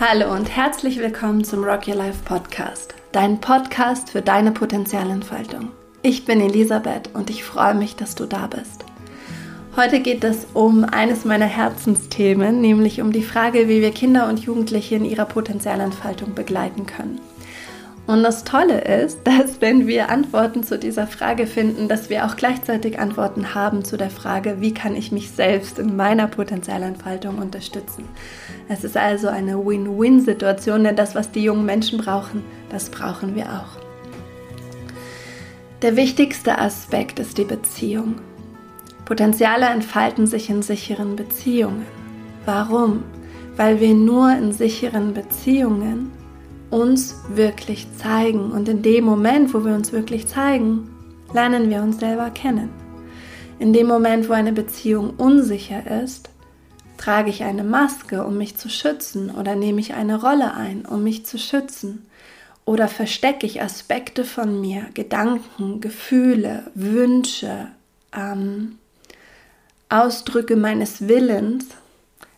Hallo und herzlich willkommen zum Rock Your Life Podcast, dein Podcast für deine Potenzialentfaltung. Ich bin Elisabeth und ich freue mich, dass du da bist. Heute geht es um eines meiner Herzensthemen, nämlich um die Frage, wie wir Kinder und Jugendliche in ihrer Potenzialentfaltung begleiten können. Und das Tolle ist, dass wenn wir Antworten zu dieser Frage finden, dass wir auch gleichzeitig Antworten haben zu der Frage, wie kann ich mich selbst in meiner Potenzialentfaltung unterstützen. Es ist also eine Win-Win-Situation, denn das, was die jungen Menschen brauchen, das brauchen wir auch. Der wichtigste Aspekt ist die Beziehung. Potenziale entfalten sich in sicheren Beziehungen. Warum? Weil wir nur in sicheren Beziehungen uns wirklich zeigen. Und in dem Moment, wo wir uns wirklich zeigen, lernen wir uns selber kennen. In dem Moment, wo eine Beziehung unsicher ist, trage ich eine Maske, um mich zu schützen, oder nehme ich eine Rolle ein, um mich zu schützen, oder verstecke ich Aspekte von mir, Gedanken, Gefühle, Wünsche, ähm, Ausdrücke meines Willens,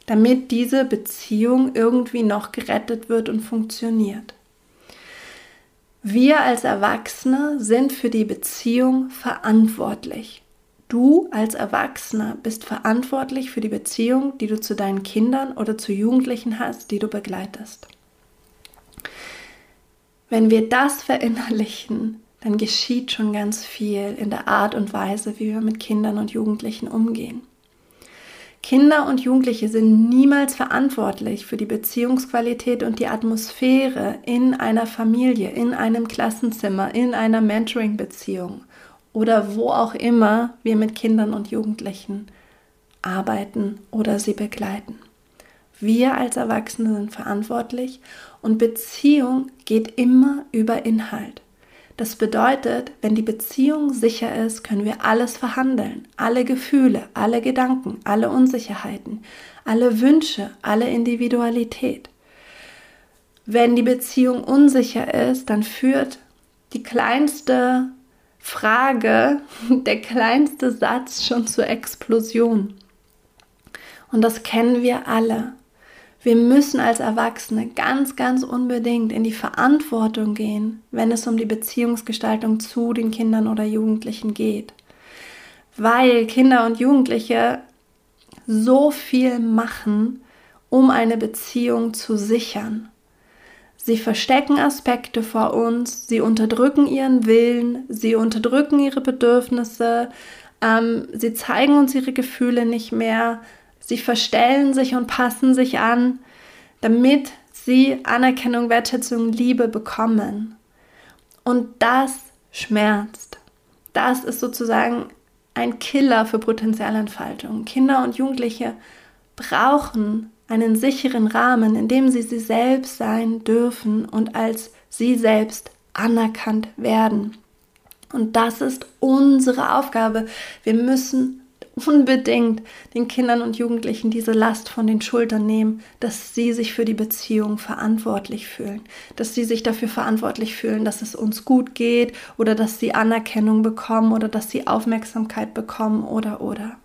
damit diese Beziehung irgendwie noch gerettet wird und funktioniert. Wir als Erwachsene sind für die Beziehung verantwortlich. Du als Erwachsener bist verantwortlich für die Beziehung, die du zu deinen Kindern oder zu Jugendlichen hast, die du begleitest. Wenn wir das verinnerlichen, dann geschieht schon ganz viel in der Art und Weise, wie wir mit Kindern und Jugendlichen umgehen. Kinder und Jugendliche sind niemals verantwortlich für die Beziehungsqualität und die Atmosphäre in einer Familie, in einem Klassenzimmer, in einer Mentoring-Beziehung oder wo auch immer wir mit Kindern und Jugendlichen arbeiten oder sie begleiten. Wir als Erwachsene sind verantwortlich und Beziehung geht immer über Inhalt. Das bedeutet, wenn die Beziehung sicher ist, können wir alles verhandeln. Alle Gefühle, alle Gedanken, alle Unsicherheiten, alle Wünsche, alle Individualität. Wenn die Beziehung unsicher ist, dann führt die kleinste Frage, der kleinste Satz schon zur Explosion. Und das kennen wir alle. Wir müssen als Erwachsene ganz, ganz unbedingt in die Verantwortung gehen, wenn es um die Beziehungsgestaltung zu den Kindern oder Jugendlichen geht. Weil Kinder und Jugendliche so viel machen, um eine Beziehung zu sichern. Sie verstecken Aspekte vor uns, sie unterdrücken ihren Willen, sie unterdrücken ihre Bedürfnisse, ähm, sie zeigen uns ihre Gefühle nicht mehr, Sie verstellen sich und passen sich an, damit sie Anerkennung, Wertschätzung, Liebe bekommen. Und das schmerzt. Das ist sozusagen ein Killer für Potenzialentfaltung. Kinder und Jugendliche brauchen einen sicheren Rahmen, in dem sie sie selbst sein dürfen und als sie selbst anerkannt werden. Und das ist unsere Aufgabe. Wir müssen unbedingt den Kindern und Jugendlichen diese Last von den Schultern nehmen, dass sie sich für die Beziehung verantwortlich fühlen, dass sie sich dafür verantwortlich fühlen, dass es uns gut geht oder dass sie Anerkennung bekommen oder dass sie Aufmerksamkeit bekommen oder oder.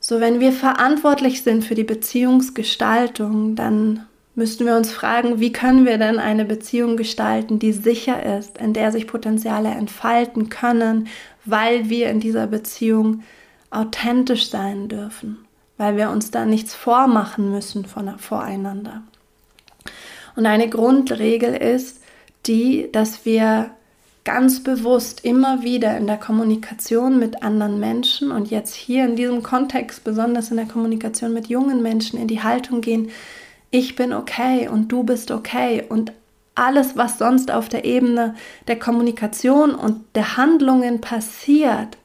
So, wenn wir verantwortlich sind für die Beziehungsgestaltung, dann müssten wir uns fragen, wie können wir denn eine Beziehung gestalten, die sicher ist, in der sich Potenziale entfalten können, weil wir in dieser Beziehung authentisch sein dürfen, weil wir uns da nichts vormachen müssen von, voreinander. Und eine Grundregel ist die, dass wir ganz bewusst immer wieder in der Kommunikation mit anderen Menschen und jetzt hier in diesem Kontext, besonders in der Kommunikation mit jungen Menschen, in die Haltung gehen, ich bin okay und du bist okay und alles, was sonst auf der Ebene der Kommunikation und der Handlungen passiert,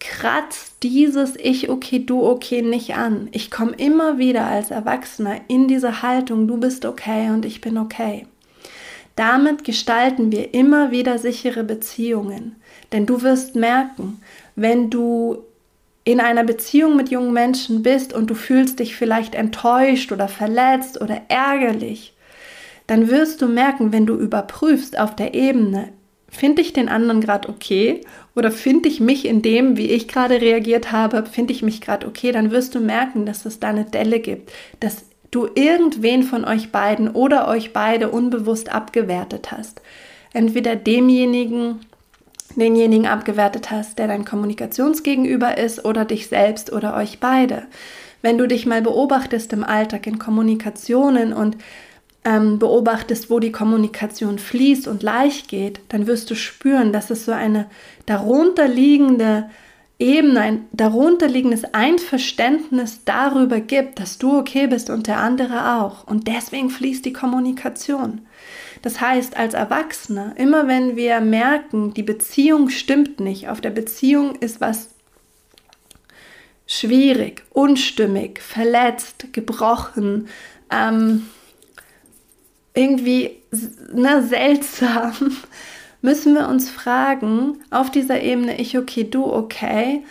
kratzt dieses Ich okay, du okay nicht an. Ich komme immer wieder als Erwachsener in diese Haltung, du bist okay und ich bin okay. Damit gestalten wir immer wieder sichere Beziehungen. Denn du wirst merken, wenn du in einer Beziehung mit jungen Menschen bist und du fühlst dich vielleicht enttäuscht oder verletzt oder ärgerlich, dann wirst du merken, wenn du überprüfst auf der Ebene, finde ich den anderen gerade okay oder finde ich mich in dem, wie ich gerade reagiert habe, finde ich mich gerade okay, dann wirst du merken, dass es da eine Delle gibt, dass du irgendwen von euch beiden oder euch beide unbewusst abgewertet hast. Entweder demjenigen, denjenigen abgewertet hast, der dein Kommunikationsgegenüber ist, oder dich selbst oder euch beide. Wenn du dich mal beobachtest im Alltag in Kommunikationen und ähm, beobachtest, wo die Kommunikation fließt und leicht geht, dann wirst du spüren, dass es so eine darunterliegende Ebene, ein darunterliegendes Einverständnis darüber gibt, dass du okay bist und der andere auch. Und deswegen fließt die Kommunikation. Das heißt, als Erwachsene, immer wenn wir merken, die Beziehung stimmt nicht, auf der Beziehung ist was schwierig, unstimmig, verletzt, gebrochen, ähm, irgendwie ne, seltsam, müssen wir uns fragen, auf dieser Ebene ich okay, du okay,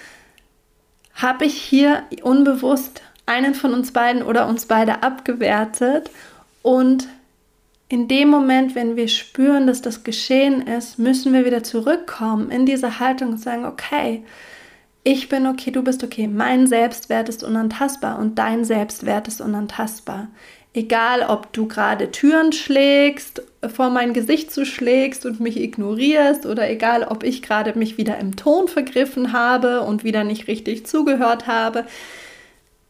habe ich hier unbewusst einen von uns beiden oder uns beide abgewertet und in dem Moment, wenn wir spüren, dass das geschehen ist, müssen wir wieder zurückkommen in diese Haltung und sagen, okay, ich bin okay, du bist okay, mein Selbstwert ist unantastbar und dein Selbstwert ist unantastbar. Egal, ob du gerade Türen schlägst, vor mein Gesicht zuschlägst und mich ignorierst oder egal, ob ich gerade mich wieder im Ton vergriffen habe und wieder nicht richtig zugehört habe.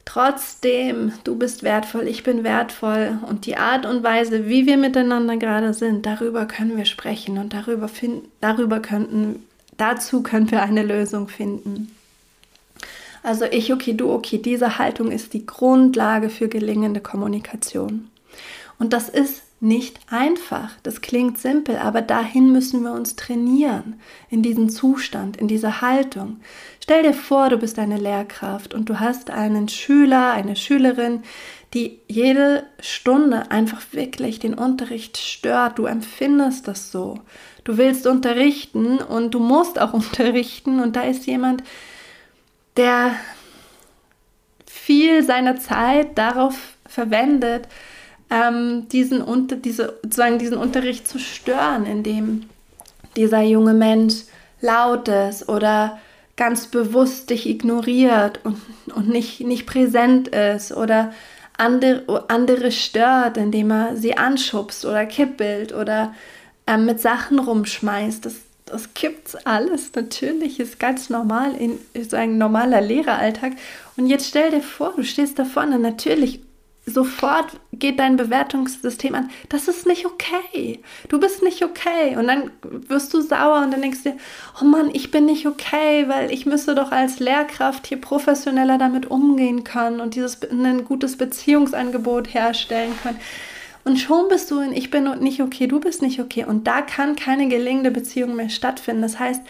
Trotzdem, du bist wertvoll, ich bin wertvoll und die Art und Weise, wie wir miteinander gerade sind, darüber können wir sprechen und darüber, finden, darüber könnten, dazu können wir eine Lösung finden. Also ich okay, du okay, diese Haltung ist die Grundlage für gelingende Kommunikation. Und das ist nicht einfach. Das klingt simpel, aber dahin müssen wir uns trainieren, in diesen Zustand, in diese Haltung. Stell dir vor, du bist eine Lehrkraft und du hast einen Schüler, eine Schülerin, die jede Stunde einfach wirklich den Unterricht stört. Du empfindest das so. Du willst unterrichten und du musst auch unterrichten und da ist jemand, der viel seiner Zeit darauf verwendet, ähm, diesen, unter, diese, sozusagen diesen Unterricht zu stören, indem dieser junge Mensch laut ist oder ganz bewusst dich ignoriert und, und nicht, nicht präsent ist oder andere, stört, indem er sie anschubst oder kippelt oder ähm, mit Sachen rumschmeißt. Das, das gibt's alles. Natürlich ist ganz normal in so ein normaler Lehreralltag. Und jetzt stell dir vor, du stehst da vorne. Natürlich sofort geht dein Bewertungssystem an. Das ist nicht okay. Du bist nicht okay. Und dann wirst du sauer und dann denkst du dir, oh Mann, ich bin nicht okay, weil ich müsste doch als Lehrkraft hier professioneller damit umgehen können und dieses ein gutes Beziehungsangebot herstellen können. Und schon bist du in Ich bin nicht okay, du bist nicht okay. Und da kann keine gelingende Beziehung mehr stattfinden. Das heißt,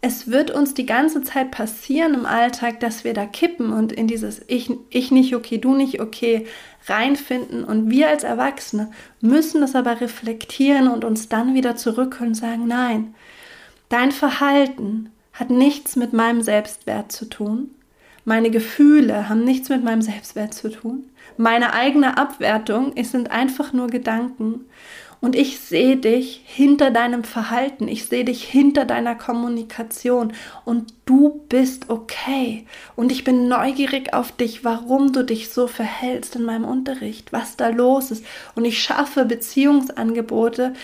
es wird uns die ganze Zeit passieren im Alltag, dass wir da kippen und in dieses Ich, ich nicht okay, du nicht okay reinfinden. Und wir als Erwachsene müssen das aber reflektieren und uns dann wieder zurückholen und sagen, nein, dein Verhalten hat nichts mit meinem Selbstwert zu tun. Meine Gefühle haben nichts mit meinem Selbstwert zu tun. Meine eigene Abwertung, es sind einfach nur Gedanken. Und ich sehe dich hinter deinem Verhalten, ich sehe dich hinter deiner Kommunikation und du bist okay. Und ich bin neugierig auf dich, warum du dich so verhältst in meinem Unterricht, was da los ist. Und ich schaffe Beziehungsangebote,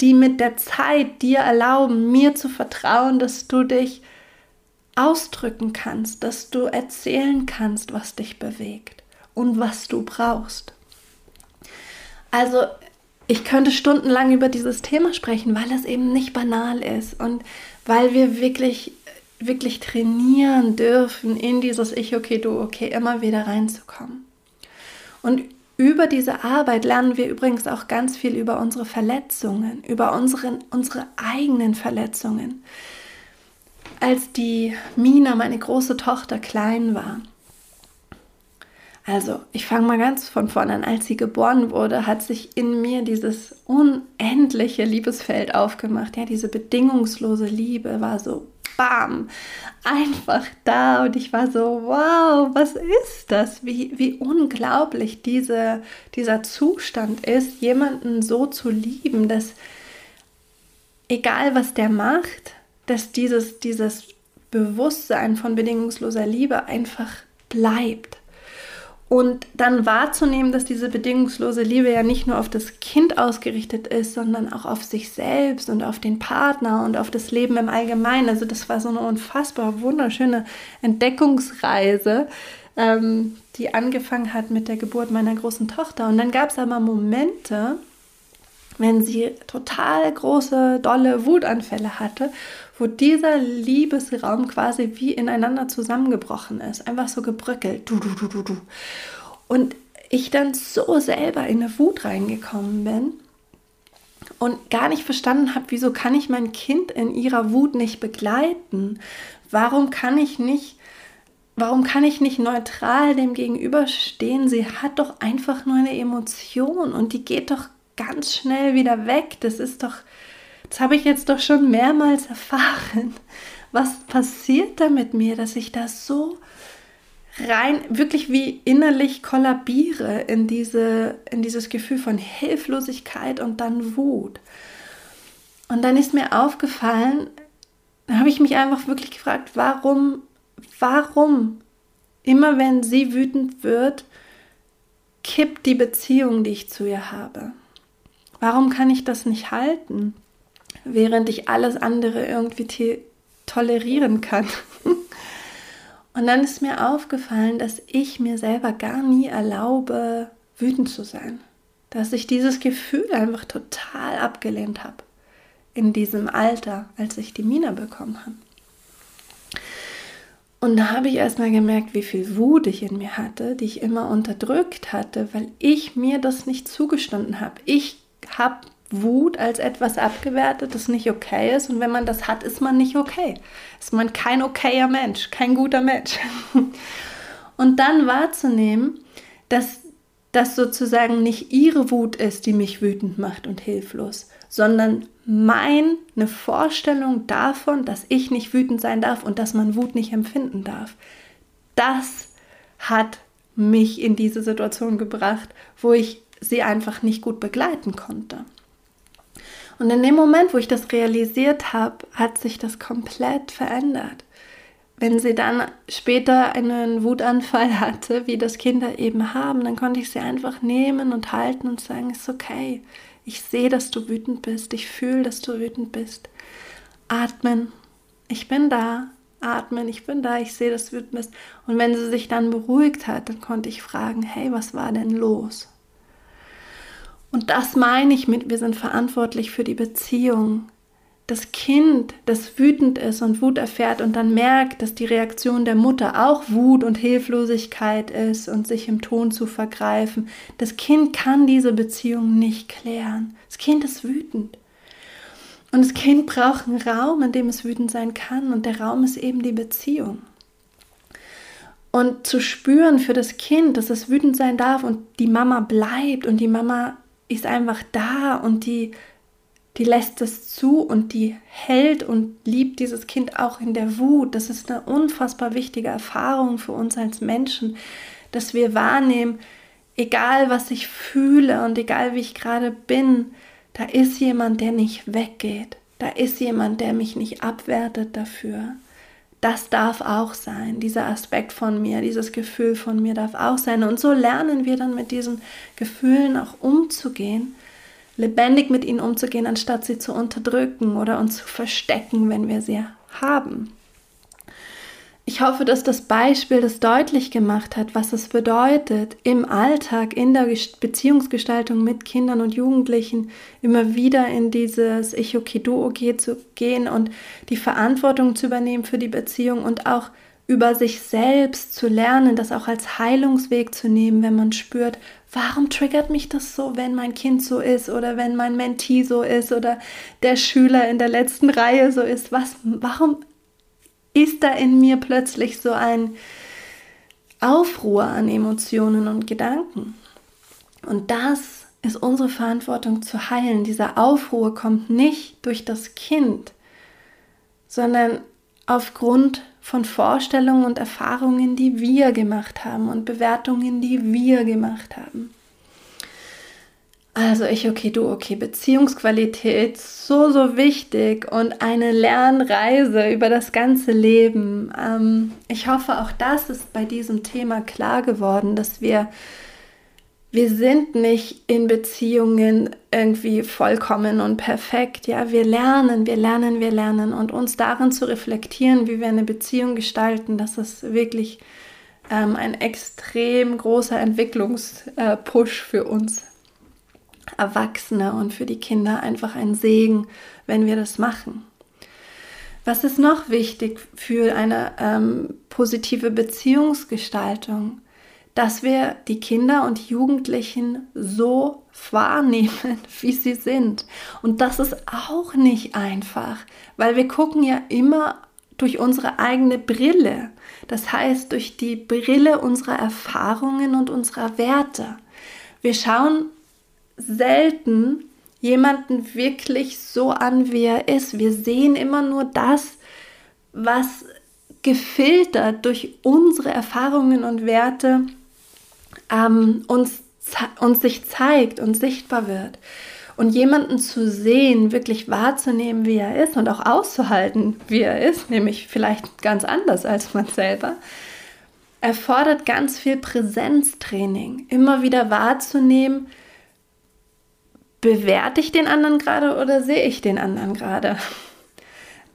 die mit der Zeit dir erlauben, mir zu vertrauen, dass du dich ausdrücken kannst, dass du erzählen kannst, was dich bewegt und was du brauchst. Also ich könnte stundenlang über dieses Thema sprechen, weil es eben nicht banal ist und weil wir wirklich, wirklich trainieren dürfen, in dieses Ich, okay, du, okay, immer wieder reinzukommen. Und über diese Arbeit lernen wir übrigens auch ganz viel über unsere Verletzungen, über unsere, unsere eigenen Verletzungen als die Mina, meine große Tochter, klein war. Also, ich fange mal ganz von vorne an. Als sie geboren wurde, hat sich in mir dieses unendliche Liebesfeld aufgemacht. Ja, diese bedingungslose Liebe war so bam, einfach da. Und ich war so, wow, was ist das? Wie, wie unglaublich diese, dieser Zustand ist, jemanden so zu lieben, dass egal was der macht, dass dieses, dieses Bewusstsein von bedingungsloser Liebe einfach bleibt. Und dann wahrzunehmen, dass diese bedingungslose Liebe ja nicht nur auf das Kind ausgerichtet ist, sondern auch auf sich selbst und auf den Partner und auf das Leben im Allgemeinen. Also das war so eine unfassbar wunderschöne Entdeckungsreise, ähm, die angefangen hat mit der Geburt meiner großen Tochter. Und dann gab es aber Momente, wenn sie total große, dolle Wutanfälle hatte, wo dieser Liebesraum quasi wie ineinander zusammengebrochen ist, einfach so gebröckelt. Du, du, du, du, du. Und ich dann so selber in eine Wut reingekommen bin und gar nicht verstanden habe, wieso kann ich mein Kind in ihrer Wut nicht begleiten? Warum kann ich nicht, warum kann ich nicht neutral dem gegenüberstehen? Sie hat doch einfach nur eine Emotion und die geht doch ganz schnell wieder weg. Das ist doch, das habe ich jetzt doch schon mehrmals erfahren. Was passiert da mit mir, dass ich da so rein, wirklich wie innerlich kollabiere in, diese, in dieses Gefühl von Hilflosigkeit und dann Wut. Und dann ist mir aufgefallen, da habe ich mich einfach wirklich gefragt, warum, warum immer wenn sie wütend wird, kippt die Beziehung, die ich zu ihr habe. Warum kann ich das nicht halten, während ich alles andere irgendwie tolerieren kann? Und dann ist mir aufgefallen, dass ich mir selber gar nie erlaube, wütend zu sein. Dass ich dieses Gefühl einfach total abgelehnt habe in diesem Alter, als ich die Mina bekommen habe. Und da habe ich erstmal gemerkt, wie viel Wut ich in mir hatte, die ich immer unterdrückt hatte, weil ich mir das nicht zugestanden habe. Ich habe Wut als etwas abgewertet, das nicht okay ist. Und wenn man das hat, ist man nicht okay. Ist man kein okayer Mensch, kein guter Mensch. Und dann wahrzunehmen, dass das sozusagen nicht ihre Wut ist, die mich wütend macht und hilflos, sondern meine Vorstellung davon, dass ich nicht wütend sein darf und dass man Wut nicht empfinden darf. Das hat mich in diese Situation gebracht, wo ich sie einfach nicht gut begleiten konnte. Und in dem Moment, wo ich das realisiert habe, hat sich das komplett verändert. Wenn sie dann später einen Wutanfall hatte, wie das Kinder eben haben, dann konnte ich sie einfach nehmen und halten und sagen, ist okay. Ich sehe, dass du wütend bist. Ich fühle, dass du wütend bist. Atmen. Ich bin da. Atmen. Ich bin da. Ich sehe, dass du wütend bist. Und wenn sie sich dann beruhigt hat, dann konnte ich fragen, hey, was war denn los? Und das meine ich mit, wir sind verantwortlich für die Beziehung. Das Kind, das wütend ist und Wut erfährt und dann merkt, dass die Reaktion der Mutter auch Wut und Hilflosigkeit ist und sich im Ton zu vergreifen, das Kind kann diese Beziehung nicht klären. Das Kind ist wütend. Und das Kind braucht einen Raum, in dem es wütend sein kann. Und der Raum ist eben die Beziehung. Und zu spüren für das Kind, dass es wütend sein darf und die Mama bleibt und die Mama ist einfach da und die, die lässt es zu und die hält und liebt dieses Kind auch in der Wut. Das ist eine unfassbar wichtige Erfahrung für uns als Menschen, dass wir wahrnehmen, egal was ich fühle und egal wie ich gerade bin, da ist jemand, der nicht weggeht. Da ist jemand, der mich nicht abwertet dafür das darf auch sein. Dieser Aspekt von mir, dieses Gefühl von mir darf auch sein. Und so lernen wir dann mit diesen Gefühlen auch umzugehen, lebendig mit ihnen umzugehen, anstatt sie zu unterdrücken oder uns zu verstecken, wenn wir sie haben. Ich hoffe, dass das Beispiel das deutlich gemacht hat, was es bedeutet, im Alltag, in der Beziehungsgestaltung mit Kindern und Jugendlichen immer wieder in dieses Ich okay, du okay zu gehen und die Verantwortung zu übernehmen für die Beziehung und auch über sich selbst zu lernen, das auch als Heilungsweg zu nehmen, wenn man spürt, warum triggert mich das so, wenn mein Kind so ist oder wenn mein Mentee so ist oder der Schüler in der letzten Reihe so ist. Was, warum ist da in mir plötzlich so ein Aufruhr an Emotionen und Gedanken. Und das ist unsere Verantwortung zu heilen. Dieser Aufruhr kommt nicht durch das Kind, sondern aufgrund von Vorstellungen und Erfahrungen, die wir gemacht haben und Bewertungen, die wir gemacht haben. Also ich, okay, du, okay, Beziehungsqualität, so, so wichtig und eine Lernreise über das ganze Leben. Ähm, ich hoffe, auch das ist bei diesem Thema klar geworden, dass wir, wir sind nicht in Beziehungen irgendwie vollkommen und perfekt. Ja, wir lernen, wir lernen, wir lernen und uns darin zu reflektieren, wie wir eine Beziehung gestalten, das ist wirklich ähm, ein extrem großer Entwicklungspush für uns Erwachsene und für die Kinder einfach ein Segen, wenn wir das machen. Was ist noch wichtig für eine ähm, positive Beziehungsgestaltung? Dass wir die Kinder und Jugendlichen so wahrnehmen, wie sie sind. Und das ist auch nicht einfach, weil wir gucken ja immer durch unsere eigene Brille. Das heißt, durch die Brille unserer Erfahrungen und unserer Werte. Wir schauen selten jemanden wirklich so an, wie er ist. Wir sehen immer nur das, was gefiltert durch unsere Erfahrungen und Werte ähm, uns, uns sich zeigt und sichtbar wird. Und jemanden zu sehen, wirklich wahrzunehmen, wie er ist und auch auszuhalten, wie er ist, nämlich vielleicht ganz anders als man selber, erfordert ganz viel Präsenztraining. Immer wieder wahrzunehmen, bewerte ich den anderen gerade oder sehe ich den anderen gerade?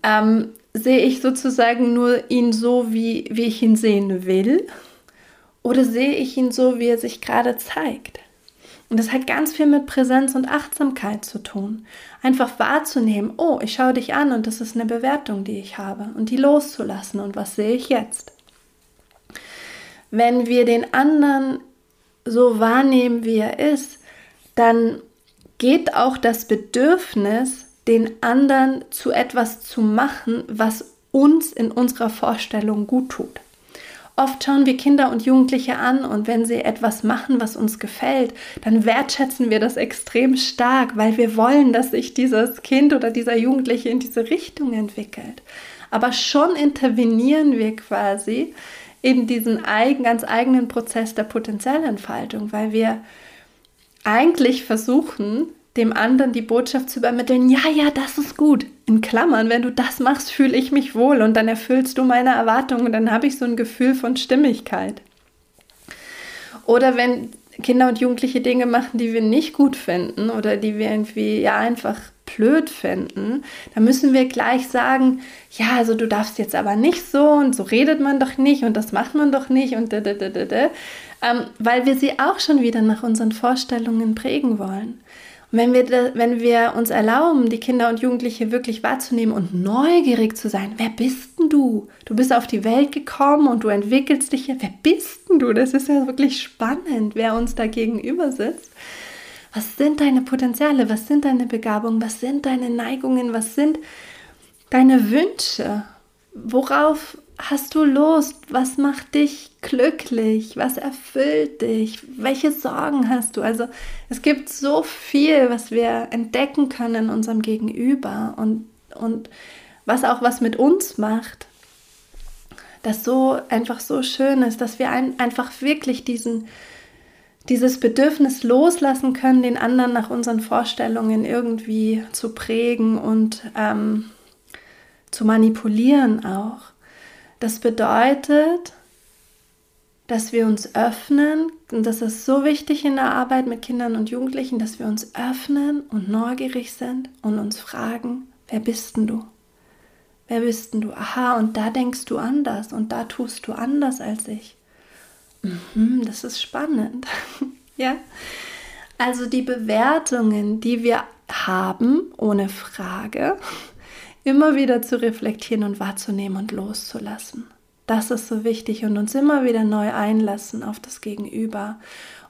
Ähm, sehe ich sozusagen nur ihn so, wie, wie ich ihn sehen will? Oder sehe ich ihn so, wie er sich gerade zeigt? Und das hat ganz viel mit Präsenz und Achtsamkeit zu tun. Einfach wahrzunehmen, oh, ich schaue dich an und das ist eine Bewertung, die ich habe. Und die loszulassen. Und was sehe ich jetzt? Wenn wir den anderen so wahrnehmen, wie er ist, dann geht auch das Bedürfnis, den anderen zu etwas zu machen, was uns in unserer Vorstellung gut tut. Oft schauen wir Kinder und Jugendliche an und wenn sie etwas machen, was uns gefällt, dann wertschätzen wir das extrem stark, weil wir wollen, dass sich dieses Kind oder dieser Jugendliche in diese Richtung entwickelt. Aber schon intervenieren wir quasi in diesen eigen, ganz eigenen Prozess der Potenzialentfaltung, weil wir eigentlich versuchen, dem anderen die Botschaft zu übermitteln, ja, ja, das ist gut. In Klammern, wenn du das machst, fühle ich mich wohl und dann erfüllst du meine Erwartungen und dann habe ich so ein Gefühl von Stimmigkeit. Oder wenn Kinder und Jugendliche Dinge machen, die wir nicht gut finden oder die wir irgendwie ja einfach blöd finden, dann müssen wir gleich sagen, ja, also du darfst jetzt aber nicht so und so redet man doch nicht und das macht man doch nicht und da, da, da, da, da. Ähm, weil wir sie auch schon wieder nach unseren Vorstellungen prägen wollen. Und wenn wir, wenn wir uns erlauben, die Kinder und Jugendliche wirklich wahrzunehmen und neugierig zu sein, wer bist denn du? Du bist auf die Welt gekommen und du entwickelst dich hier. Wer bist denn du? Das ist ja wirklich spannend, wer uns da gegenüber sitzt. Was sind deine Potenziale? Was sind deine Begabungen? Was sind deine Neigungen? Was sind deine Wünsche? Worauf hast du Lust? Was macht dich glücklich? Was erfüllt dich? Welche Sorgen hast du? Also es gibt so viel, was wir entdecken können in unserem Gegenüber und, und was auch was mit uns macht, das so einfach so schön ist, dass wir ein, einfach wirklich diesen, dieses Bedürfnis loslassen können, den anderen nach unseren Vorstellungen irgendwie zu prägen und ähm, zu manipulieren auch. Das bedeutet, dass wir uns öffnen, und das ist so wichtig in der Arbeit mit Kindern und Jugendlichen, dass wir uns öffnen und neugierig sind und uns fragen, wer bist denn du? Wer bist denn du? Aha, und da denkst du anders und da tust du anders als ich. Mhm, das ist spannend. ja. Also die Bewertungen, die wir haben, ohne Frage, immer wieder zu reflektieren und wahrzunehmen und loszulassen. Das ist so wichtig und uns immer wieder neu einlassen auf das Gegenüber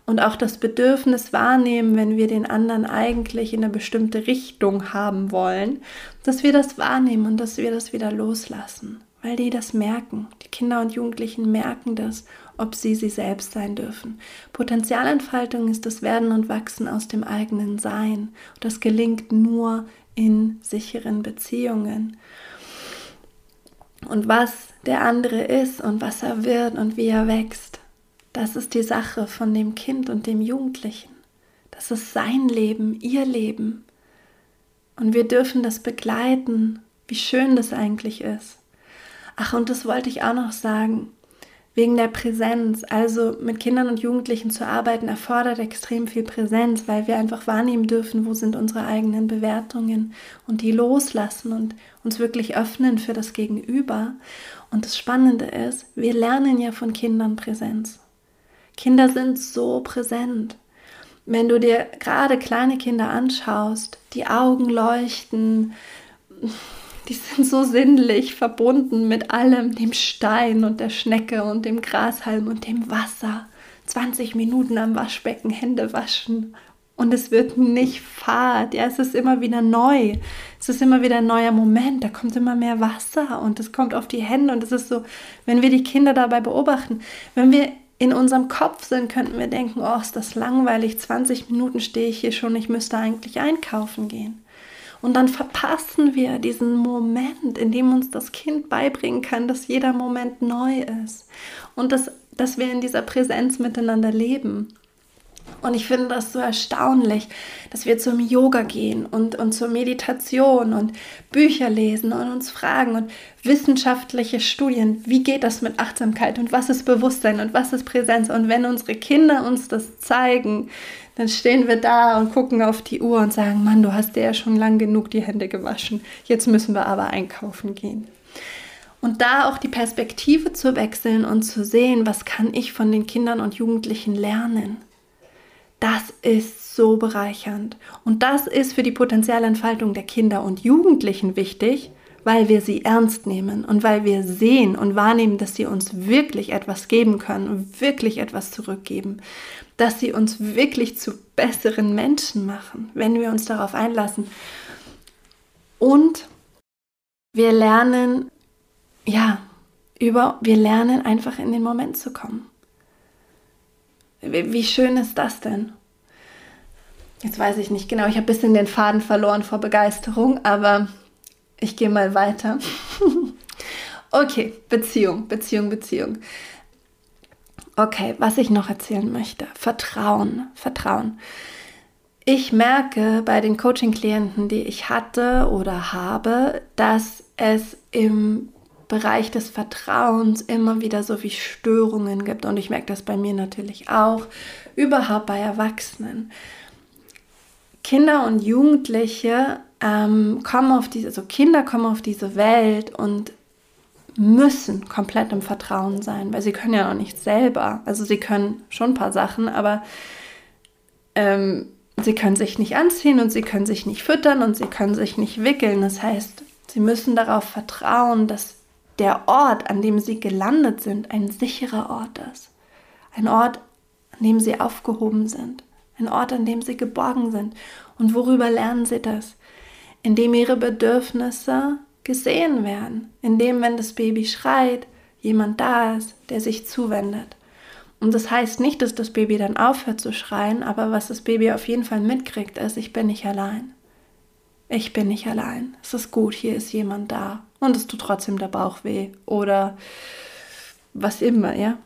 und auch das Bedürfnis wahrnehmen, wenn wir den anderen eigentlich in eine bestimmte Richtung haben wollen, dass wir das wahrnehmen und dass wir das wieder loslassen, weil die das merken. Die Kinder und Jugendlichen merken das, ob sie sie selbst sein dürfen. Potenzialentfaltung ist das Werden und Wachsen aus dem eigenen Sein. Und das gelingt nur in sicheren Beziehungen. Und was der andere ist und was er wird und wie er wächst, das ist die Sache von dem Kind und dem Jugendlichen. Das ist sein Leben, ihr Leben. Und wir dürfen das begleiten, wie schön das eigentlich ist. Ach, und das wollte ich auch noch sagen. Wegen der Präsenz. Also mit Kindern und Jugendlichen zu arbeiten erfordert extrem viel Präsenz, weil wir einfach wahrnehmen dürfen, wo sind unsere eigenen Bewertungen und die loslassen und uns wirklich öffnen für das Gegenüber. Und das Spannende ist, wir lernen ja von Kindern Präsenz. Kinder sind so präsent. Wenn du dir gerade kleine Kinder anschaust, die Augen leuchten, die sind so sinnlich verbunden mit allem, dem Stein und der Schnecke und dem Grashalm und dem Wasser. 20 Minuten am Waschbecken Hände waschen und es wird nicht fad. Ja, es ist immer wieder neu. Es ist immer wieder ein neuer Moment. Da kommt immer mehr Wasser und es kommt auf die Hände und es ist so, wenn wir die Kinder dabei beobachten, wenn wir in unserem Kopf sind, könnten wir denken, oh, ist das langweilig, 20 Minuten stehe ich hier schon, ich müsste eigentlich einkaufen gehen. Und dann verpassen wir diesen Moment, in dem uns das Kind beibringen kann, dass jeder Moment neu ist und dass, dass wir in dieser Präsenz miteinander leben. Und ich finde das so erstaunlich, dass wir zum Yoga gehen und, und zur Meditation und Bücher lesen und uns fragen und wissenschaftliche Studien, wie geht das mit Achtsamkeit und was ist Bewusstsein und was ist Präsenz. Und wenn unsere Kinder uns das zeigen, dann stehen wir da und gucken auf die Uhr und sagen, Mann, du hast dir ja schon lang genug die Hände gewaschen. Jetzt müssen wir aber einkaufen gehen. Und da auch die Perspektive zu wechseln und zu sehen, was kann ich von den Kindern und Jugendlichen lernen. Das ist so bereichernd. Und das ist für die Potenzialentfaltung der Kinder und Jugendlichen wichtig, weil wir sie ernst nehmen und weil wir sehen und wahrnehmen, dass sie uns wirklich etwas geben können und wirklich etwas zurückgeben, dass sie uns wirklich zu besseren Menschen machen, wenn wir uns darauf einlassen. Und wir lernen, ja, über, wir lernen einfach in den Moment zu kommen. Wie, schön ist das denn? Jetzt weiß ich nicht genau, ich habe ein bisschen den Faden verloren vor Begeisterung, aber ich gehe mal weiter. okay, Beziehung, Beziehung, Beziehung. Okay, was ich noch erzählen möchte. Vertrauen, Vertrauen. Ich merke bei den Coaching-Klienten, die ich hatte oder habe, dass es im Bereich des Vertrauens immer wieder so wie Störungen gibt. Und ich merke das bei mir natürlich auch, überhaupt bei Erwachsenen. Kinder und Jugendliche ähm, kommen auf diese, also Kinder kommen auf diese Welt und müssen komplett im Vertrauen sein, weil sie können ja noch nicht selber. Also sie können schon ein paar Sachen, aber ähm, sie können sich nicht anziehen und sie können sich nicht füttern und sie können sich nicht wickeln. Das heißt, sie müssen darauf vertrauen, dass der Ort, an dem sie gelandet sind, ein sicherer Ort ist. Ein Ort, an dem sie aufgehoben sind. Ein Ort, an dem sie geborgen sind. Und worüber lernen sie das? Indem ihre Bedürfnisse gesehen werden, indem, wenn das Baby schreit, jemand da ist, der sich zuwendet. Und das heißt nicht, dass das Baby dann aufhört zu schreien, aber was das Baby auf jeden Fall mitkriegt, ist, ich bin nicht allein. Ich bin nicht allein. Es ist gut, hier ist jemand da. Und es tut trotzdem der Bauch weh. Oder was immer, ja.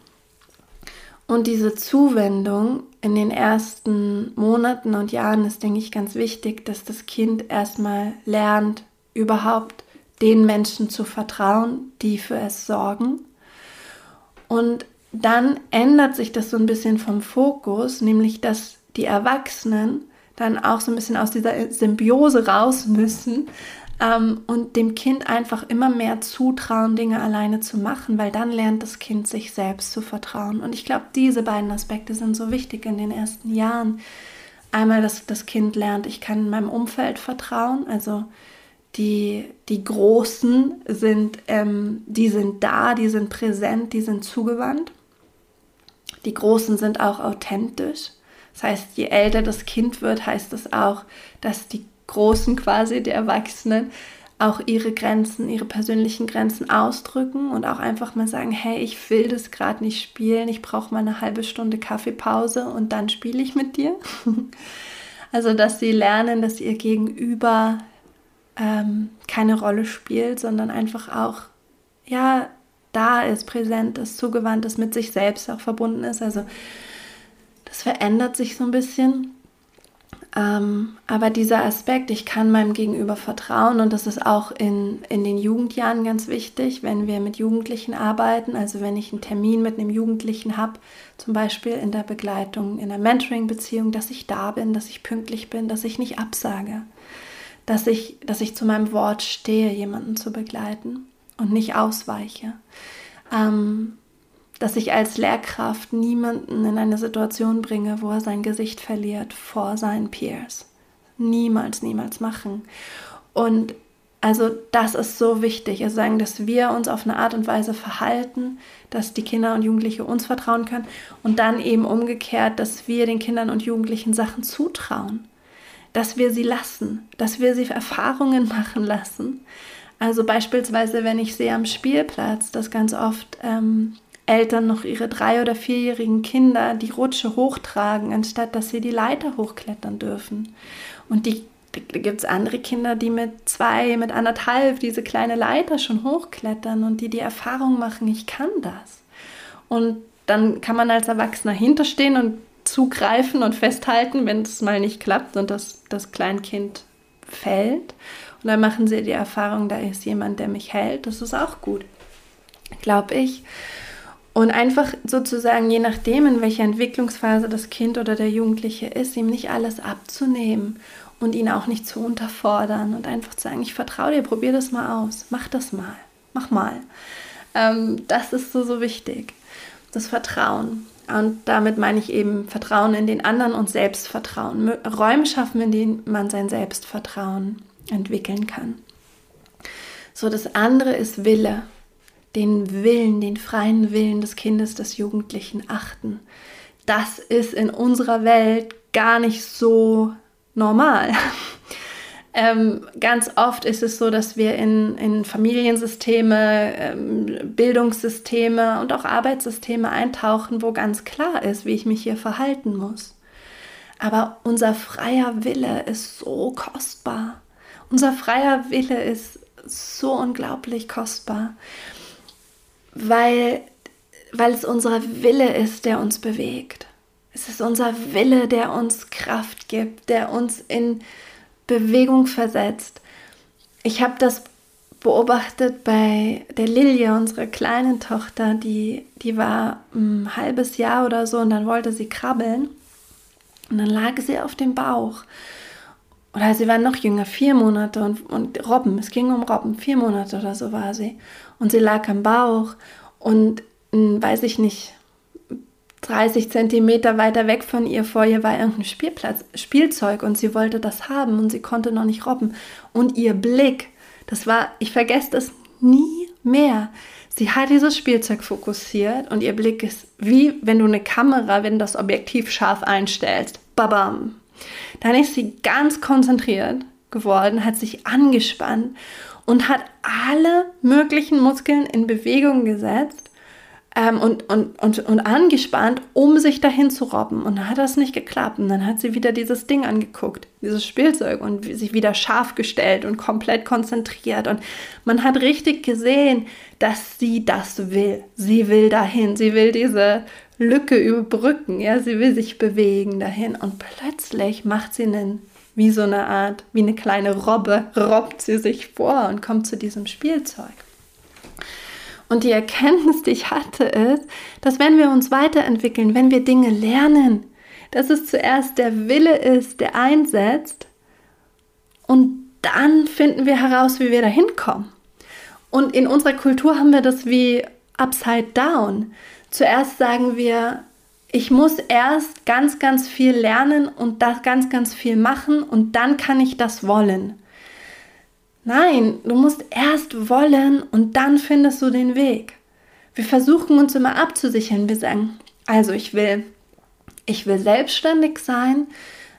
Und diese Zuwendung in den ersten Monaten und Jahren ist, denke ich, ganz wichtig, dass das Kind erstmal lernt, überhaupt den Menschen zu vertrauen, die für es sorgen. Und dann ändert sich das so ein bisschen vom Fokus, nämlich dass die Erwachsenen dann auch so ein bisschen aus dieser Symbiose raus müssen ähm, und dem Kind einfach immer mehr zutrauen, Dinge alleine zu machen, weil dann lernt das Kind sich selbst zu vertrauen. Und ich glaube, diese beiden Aspekte sind so wichtig in den ersten Jahren. Einmal, dass das Kind lernt, ich kann meinem Umfeld vertrauen, also die, die Großen sind, ähm, die sind da, die sind präsent, die sind zugewandt. Die Großen sind auch authentisch. Das heißt, je älter das Kind wird, heißt es das auch, dass die Großen quasi, die Erwachsenen, auch ihre Grenzen, ihre persönlichen Grenzen ausdrücken und auch einfach mal sagen, hey, ich will das gerade nicht spielen, ich brauche mal eine halbe Stunde Kaffeepause und dann spiele ich mit dir. also, dass sie lernen, dass ihr Gegenüber ähm, keine Rolle spielt, sondern einfach auch, ja, da ist, präsent ist, zugewandt ist, mit sich selbst auch verbunden ist. Also das verändert sich so ein bisschen. Ähm, aber dieser Aspekt, ich kann meinem Gegenüber vertrauen und das ist auch in, in den Jugendjahren ganz wichtig, wenn wir mit Jugendlichen arbeiten, also wenn ich einen Termin mit einem Jugendlichen habe, zum Beispiel in der Begleitung, in der Mentoring-Beziehung, dass ich da bin, dass ich pünktlich bin, dass ich nicht absage, dass ich, dass ich zu meinem Wort stehe, jemanden zu begleiten und nicht ausweiche. Ähm, dass ich als Lehrkraft niemanden in eine Situation bringe, wo er sein Gesicht verliert vor seinen Peers. Niemals, niemals machen. Und also das ist so wichtig, also sagen, dass wir uns auf eine Art und Weise verhalten, dass die Kinder und Jugendliche uns vertrauen können und dann eben umgekehrt, dass wir den Kindern und Jugendlichen Sachen zutrauen, dass wir sie lassen, dass wir sie Erfahrungen machen lassen. Also beispielsweise, wenn ich sehe am Spielplatz, dass ganz oft ähm, Eltern noch ihre drei- oder vierjährigen Kinder die Rutsche hochtragen, anstatt dass sie die Leiter hochklettern dürfen. Und die, da gibt es andere Kinder, die mit zwei, mit anderthalb diese kleine Leiter schon hochklettern und die die Erfahrung machen, ich kann das. Und dann kann man als Erwachsener hinterstehen und zugreifen und festhalten, wenn es mal nicht klappt und das, das Kleinkind fällt. Und dann machen sie die Erfahrung, da ist jemand, der mich hält. Das ist auch gut, glaube ich. Und einfach sozusagen, je nachdem, in welcher Entwicklungsphase das Kind oder der Jugendliche ist, ihm nicht alles abzunehmen und ihn auch nicht zu unterfordern und einfach zu sagen, ich vertraue dir, probier das mal aus, mach das mal, mach mal. Ähm, das ist so, so wichtig, das Vertrauen. Und damit meine ich eben Vertrauen in den anderen und Selbstvertrauen. Räume schaffen, in denen man sein Selbstvertrauen entwickeln kann. So, das andere ist Wille den Willen, den freien Willen des Kindes, des Jugendlichen achten. Das ist in unserer Welt gar nicht so normal. ähm, ganz oft ist es so, dass wir in, in Familiensysteme, ähm, Bildungssysteme und auch Arbeitssysteme eintauchen, wo ganz klar ist, wie ich mich hier verhalten muss. Aber unser freier Wille ist so kostbar. Unser freier Wille ist so unglaublich kostbar weil, weil es unser Wille ist, der uns bewegt. Es ist unser Wille, der uns Kraft gibt, der uns in Bewegung versetzt. Ich habe das beobachtet bei der Lilie, unserer kleinen Tochter, die, die war ein halbes Jahr oder so und dann wollte sie krabbeln und dann lag sie auf dem Bauch. Oder sie war noch jünger, vier Monate und, und Robben, es ging um Robben, vier Monate oder so war sie und sie lag am Bauch und hm, weiß ich nicht, 30 Zentimeter weiter weg von ihr vor ihr war irgendein Spielplatz, Spielzeug und sie wollte das haben und sie konnte noch nicht robben. Und ihr Blick, das war, ich vergesse das nie mehr. Sie hat dieses Spielzeug fokussiert und ihr Blick ist wie wenn du eine Kamera, wenn du das Objektiv scharf einstellst. Babam. Dann ist sie ganz konzentriert geworden, hat sich angespannt und hat alle möglichen Muskeln in Bewegung gesetzt ähm, und, und, und, und angespannt, um sich dahin zu robben. Und dann hat das nicht geklappt. Und dann hat sie wieder dieses Ding angeguckt, dieses Spielzeug und sich wieder scharf gestellt und komplett konzentriert. Und man hat richtig gesehen, dass sie das will. Sie will dahin. Sie will diese Lücke überbrücken. Ja, sie will sich bewegen dahin. Und plötzlich macht sie einen wie so eine Art, wie eine kleine Robbe, robbt sie sich vor und kommt zu diesem Spielzeug. Und die Erkenntnis, die ich hatte, ist, dass wenn wir uns weiterentwickeln, wenn wir Dinge lernen, dass es zuerst der Wille ist, der einsetzt und dann finden wir heraus, wie wir da hinkommen. Und in unserer Kultur haben wir das wie upside down. Zuerst sagen wir, ich muss erst ganz, ganz viel lernen und das ganz, ganz viel machen und dann kann ich das wollen. Nein, du musst erst wollen und dann findest du den Weg. Wir versuchen uns immer abzusichern. Wir sagen, also ich will, ich will selbstständig sein,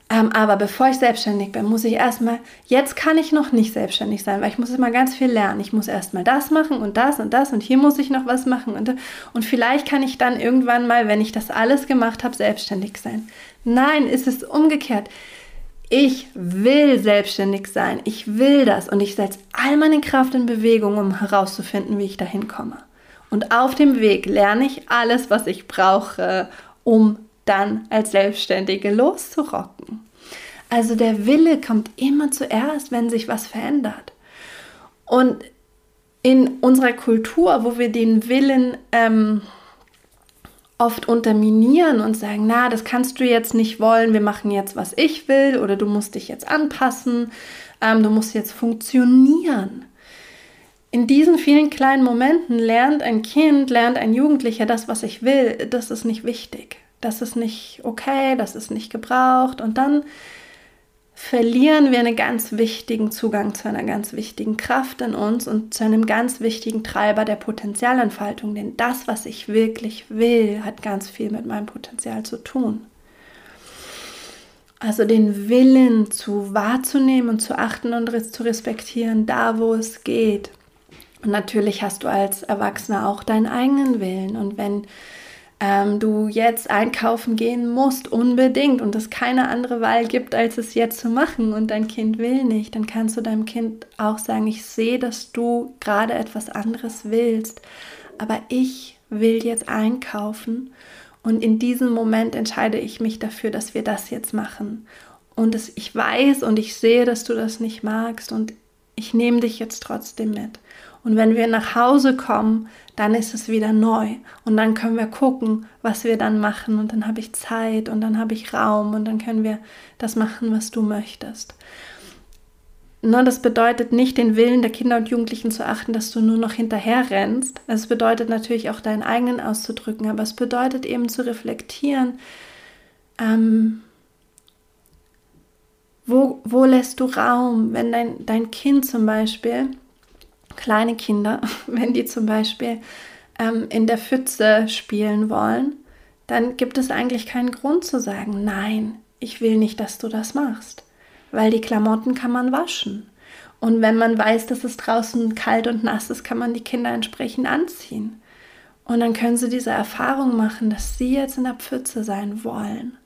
ähm, aber bevor ich selbstständig bin, muss ich erstmal, jetzt kann ich noch nicht selbstständig sein, weil ich muss immer ganz viel lernen. Ich muss erstmal das machen und das und das und hier muss ich noch was machen und, und vielleicht kann ich dann irgendwann mal, wenn ich das alles gemacht habe, selbstständig sein. Nein, es ist umgekehrt. Ich will selbstständig sein. Ich will das und ich setze all meine Kraft in Bewegung, um herauszufinden, wie ich dahin komme. Und auf dem Weg lerne ich alles, was ich brauche, um dann als Selbstständige loszurocken. Also der Wille kommt immer zuerst, wenn sich was verändert. Und in unserer Kultur, wo wir den Willen ähm, oft unterminieren und sagen, na, das kannst du jetzt nicht wollen, wir machen jetzt, was ich will, oder du musst dich jetzt anpassen, ähm, du musst jetzt funktionieren. In diesen vielen kleinen Momenten lernt ein Kind, lernt ein Jugendlicher das, was ich will, das ist nicht wichtig, das ist nicht okay, das ist nicht gebraucht und dann verlieren wir einen ganz wichtigen Zugang zu einer ganz wichtigen Kraft in uns und zu einem ganz wichtigen Treiber der Potenzialentfaltung. Denn das, was ich wirklich will, hat ganz viel mit meinem Potenzial zu tun. Also den Willen zu wahrzunehmen und zu achten und zu respektieren, da wo es geht. Und natürlich hast du als Erwachsener auch deinen eigenen Willen. Und wenn ähm, du jetzt einkaufen gehen musst, unbedingt, und es keine andere Wahl gibt, als es jetzt zu machen. Und dein Kind will nicht, dann kannst du deinem Kind auch sagen, ich sehe, dass du gerade etwas anderes willst, aber ich will jetzt einkaufen. Und in diesem Moment entscheide ich mich dafür, dass wir das jetzt machen. Und es, ich weiß und ich sehe, dass du das nicht magst. Und ich nehme dich jetzt trotzdem mit. Und wenn wir nach Hause kommen, dann ist es wieder neu. Und dann können wir gucken, was wir dann machen. Und dann habe ich Zeit und dann habe ich Raum und dann können wir das machen, was du möchtest. Ne, das bedeutet nicht, den Willen der Kinder und Jugendlichen zu achten, dass du nur noch hinterher rennst. Es bedeutet natürlich auch deinen eigenen auszudrücken, aber es bedeutet eben zu reflektieren, ähm, wo, wo lässt du Raum, wenn dein, dein Kind zum Beispiel kleine Kinder, wenn die zum Beispiel ähm, in der Pfütze spielen wollen, dann gibt es eigentlich keinen Grund zu sagen, nein, ich will nicht, dass du das machst, weil die Klamotten kann man waschen. Und wenn man weiß, dass es draußen kalt und nass ist, kann man die Kinder entsprechend anziehen. Und dann können sie diese Erfahrung machen, dass sie jetzt in der Pfütze sein wollen.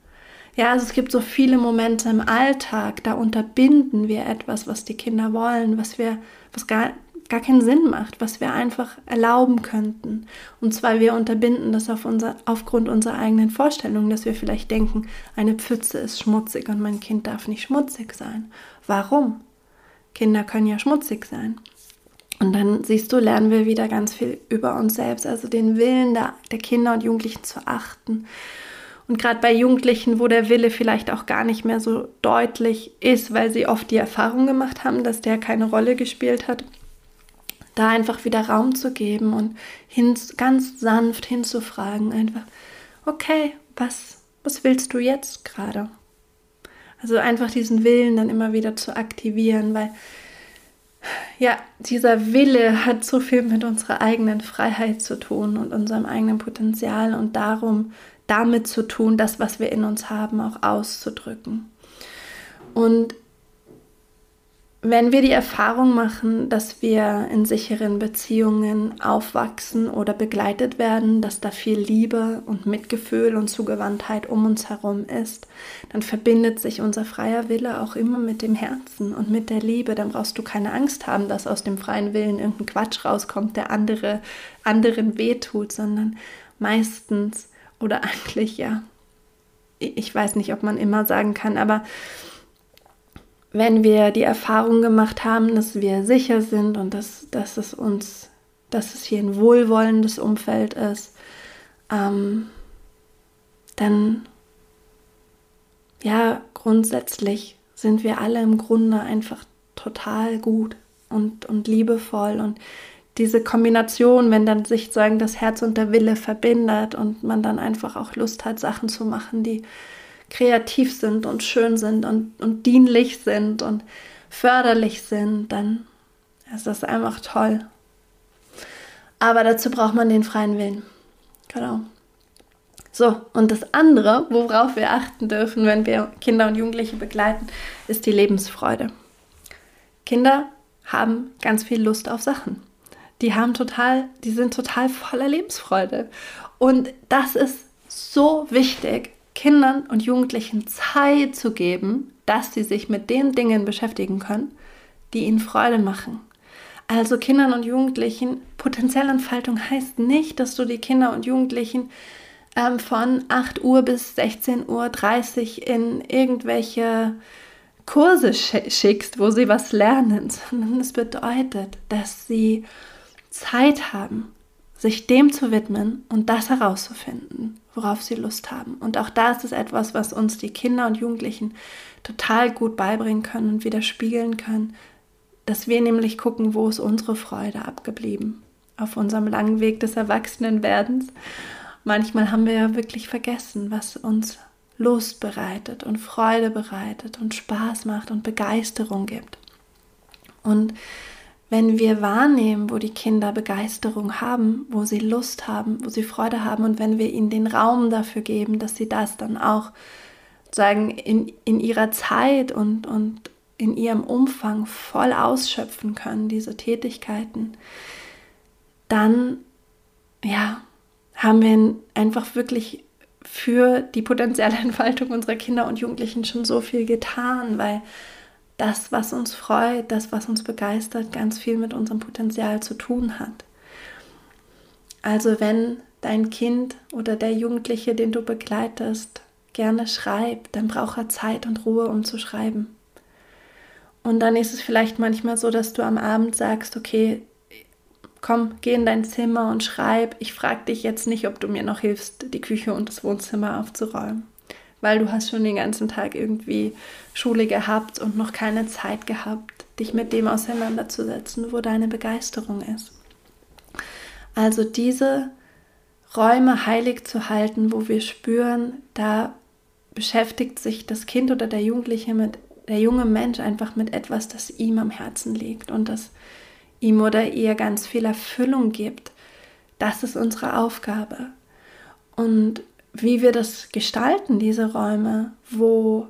Ja, also es gibt so viele Momente im Alltag, da unterbinden wir etwas, was die Kinder wollen, was wir, was gar, gar keinen Sinn macht, was wir einfach erlauben könnten. Und zwar wir unterbinden das auf unser, aufgrund unserer eigenen Vorstellungen, dass wir vielleicht denken, eine Pfütze ist schmutzig und mein Kind darf nicht schmutzig sein. Warum? Kinder können ja schmutzig sein. Und dann siehst du, lernen wir wieder ganz viel über uns selbst, also den Willen der, der Kinder und Jugendlichen zu achten. Und gerade bei Jugendlichen, wo der Wille vielleicht auch gar nicht mehr so deutlich ist, weil sie oft die Erfahrung gemacht haben, dass der keine Rolle gespielt hat, da einfach wieder Raum zu geben und hin, ganz sanft hinzufragen, einfach, okay, was, was willst du jetzt gerade? Also einfach diesen Willen dann immer wieder zu aktivieren, weil ja, dieser Wille hat so viel mit unserer eigenen Freiheit zu tun und unserem eigenen Potenzial und darum, damit zu tun, das, was wir in uns haben, auch auszudrücken. Und wenn wir die Erfahrung machen, dass wir in sicheren Beziehungen aufwachsen oder begleitet werden, dass da viel Liebe und Mitgefühl und Zugewandtheit um uns herum ist, dann verbindet sich unser freier Wille auch immer mit dem Herzen und mit der Liebe. Dann brauchst du keine Angst haben, dass aus dem freien Willen irgendein Quatsch rauskommt, der andere, anderen wehtut, sondern meistens oder eigentlich ja, ich weiß nicht, ob man immer sagen kann, aber wenn wir die Erfahrung gemacht haben, dass wir sicher sind und dass, dass es uns, dass es hier ein wohlwollendes Umfeld ist, ähm, dann ja, grundsätzlich sind wir alle im Grunde einfach total gut und, und liebevoll und diese Kombination, wenn dann sich sagen das Herz und der Wille verbindet und man dann einfach auch Lust hat, Sachen zu machen, die kreativ sind und schön sind und, und dienlich sind und förderlich sind, dann ist das einfach toll. Aber dazu braucht man den freien Willen. Genau. So, und das andere, worauf wir achten dürfen, wenn wir Kinder und Jugendliche begleiten, ist die Lebensfreude. Kinder haben ganz viel Lust auf Sachen. Die haben total, die sind total voller Lebensfreude. Und das ist so wichtig, Kindern und Jugendlichen Zeit zu geben, dass sie sich mit den Dingen beschäftigen können, die ihnen Freude machen. Also Kindern und Jugendlichen, Potenzialentfaltung heißt nicht, dass du die Kinder und Jugendlichen ähm, von 8 Uhr bis 16 Uhr 30 in irgendwelche Kurse schickst, wo sie was lernen, sondern es bedeutet, dass sie Zeit haben, sich dem zu widmen und das herauszufinden, worauf sie Lust haben. Und auch das ist etwas, was uns die Kinder und Jugendlichen total gut beibringen können und widerspiegeln können, dass wir nämlich gucken, wo ist unsere Freude abgeblieben auf unserem langen Weg des Erwachsenenwerdens. Manchmal haben wir ja wirklich vergessen, was uns Lust bereitet und Freude bereitet und Spaß macht und Begeisterung gibt. Und wenn wir wahrnehmen, wo die Kinder Begeisterung haben, wo sie Lust haben, wo sie Freude haben und wenn wir ihnen den Raum dafür geben, dass sie das dann auch sagen in, in ihrer Zeit und, und in ihrem Umfang voll ausschöpfen können, diese Tätigkeiten, dann ja, haben wir einfach wirklich für die potenzielle Entfaltung unserer Kinder und Jugendlichen schon so viel getan, weil das, was uns freut, das, was uns begeistert, ganz viel mit unserem Potenzial zu tun hat. Also wenn dein Kind oder der Jugendliche, den du begleitest, gerne schreibt, dann braucht er Zeit und Ruhe, um zu schreiben. Und dann ist es vielleicht manchmal so, dass du am Abend sagst, okay, komm, geh in dein Zimmer und schreib. Ich frage dich jetzt nicht, ob du mir noch hilfst, die Küche und das Wohnzimmer aufzuräumen weil du hast schon den ganzen Tag irgendwie Schule gehabt und noch keine Zeit gehabt, dich mit dem auseinanderzusetzen, wo deine Begeisterung ist. Also diese Räume heilig zu halten, wo wir spüren, da beschäftigt sich das Kind oder der Jugendliche mit, der junge Mensch einfach mit etwas, das ihm am Herzen liegt und das ihm oder ihr ganz viel Erfüllung gibt. Das ist unsere Aufgabe. Und wie wir das gestalten, diese Räume, wo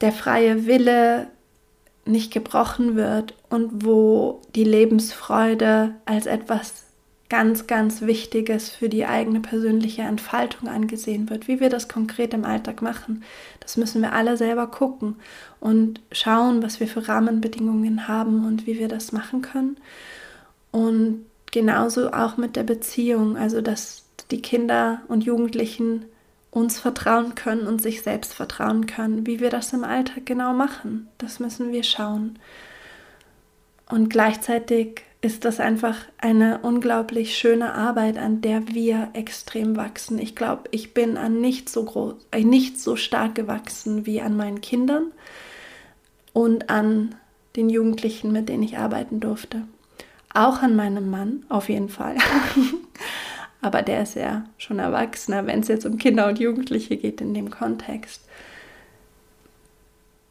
der freie Wille nicht gebrochen wird und wo die Lebensfreude als etwas ganz, ganz Wichtiges für die eigene persönliche Entfaltung angesehen wird. Wie wir das konkret im Alltag machen, das müssen wir alle selber gucken und schauen, was wir für Rahmenbedingungen haben und wie wir das machen können. Und genauso auch mit der Beziehung, also dass die Kinder und Jugendlichen uns vertrauen können und sich selbst vertrauen können. Wie wir das im Alltag genau machen, das müssen wir schauen. Und gleichzeitig ist das einfach eine unglaublich schöne Arbeit, an der wir extrem wachsen. Ich glaube, ich bin an nicht so groß, äh, nicht so stark gewachsen wie an meinen Kindern und an den Jugendlichen, mit denen ich arbeiten durfte. Auch an meinem Mann, auf jeden Fall. aber der ist ja schon erwachsener, wenn es jetzt um Kinder und Jugendliche geht in dem Kontext.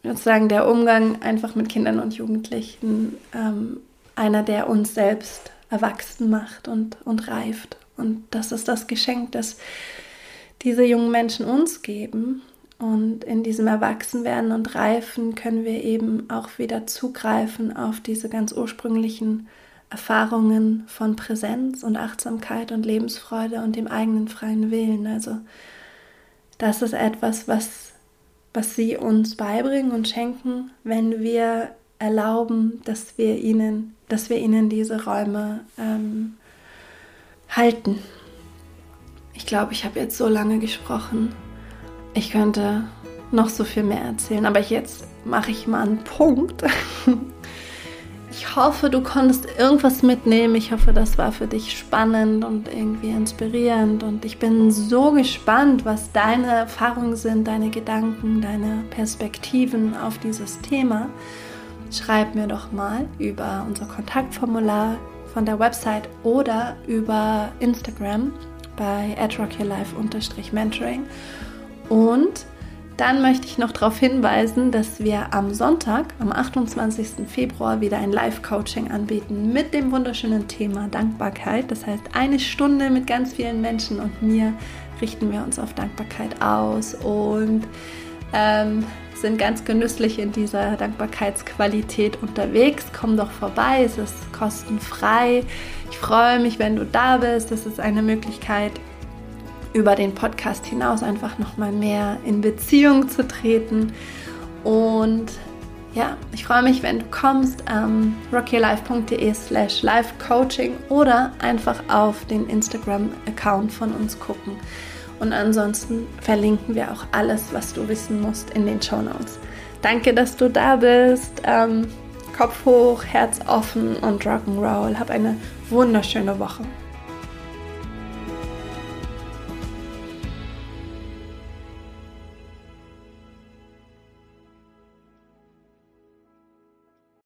Ich würde sagen, der Umgang einfach mit Kindern und Jugendlichen, ähm, einer, der uns selbst erwachsen macht und, und reift. Und das ist das Geschenk, das diese jungen Menschen uns geben. Und in diesem Erwachsenwerden und Reifen können wir eben auch wieder zugreifen auf diese ganz ursprünglichen Erfahrungen von Präsenz und Achtsamkeit und Lebensfreude und dem eigenen freien Willen. Also das ist etwas, was, was sie uns beibringen und schenken, wenn wir erlauben, dass wir ihnen, dass wir ihnen diese Räume ähm, halten. Ich glaube, ich habe jetzt so lange gesprochen. Ich könnte noch so viel mehr erzählen, aber jetzt mache ich mal einen Punkt. Ich hoffe, du konntest irgendwas mitnehmen. Ich hoffe, das war für dich spannend und irgendwie inspirierend. Und ich bin so gespannt, was deine Erfahrungen sind, deine Gedanken, deine Perspektiven auf dieses Thema. Schreib mir doch mal über unser Kontaktformular von der Website oder über Instagram bei mentoring Und dann möchte ich noch darauf hinweisen, dass wir am Sonntag, am 28. Februar, wieder ein Live-Coaching anbieten mit dem wunderschönen Thema Dankbarkeit. Das heißt, eine Stunde mit ganz vielen Menschen und mir richten wir uns auf Dankbarkeit aus und ähm, sind ganz genüsslich in dieser Dankbarkeitsqualität unterwegs. Komm doch vorbei, es ist kostenfrei. Ich freue mich, wenn du da bist. Das ist eine Möglichkeit, über den Podcast hinaus einfach noch mal mehr in Beziehung zu treten. Und ja, ich freue mich, wenn du kommst, ähm, rockylife.de slash livecoaching oder einfach auf den Instagram-Account von uns gucken. Und ansonsten verlinken wir auch alles, was du wissen musst, in den Show Notes. Danke, dass du da bist. Ähm, Kopf hoch, Herz offen und Rock'n'Roll. Hab eine wunderschöne Woche.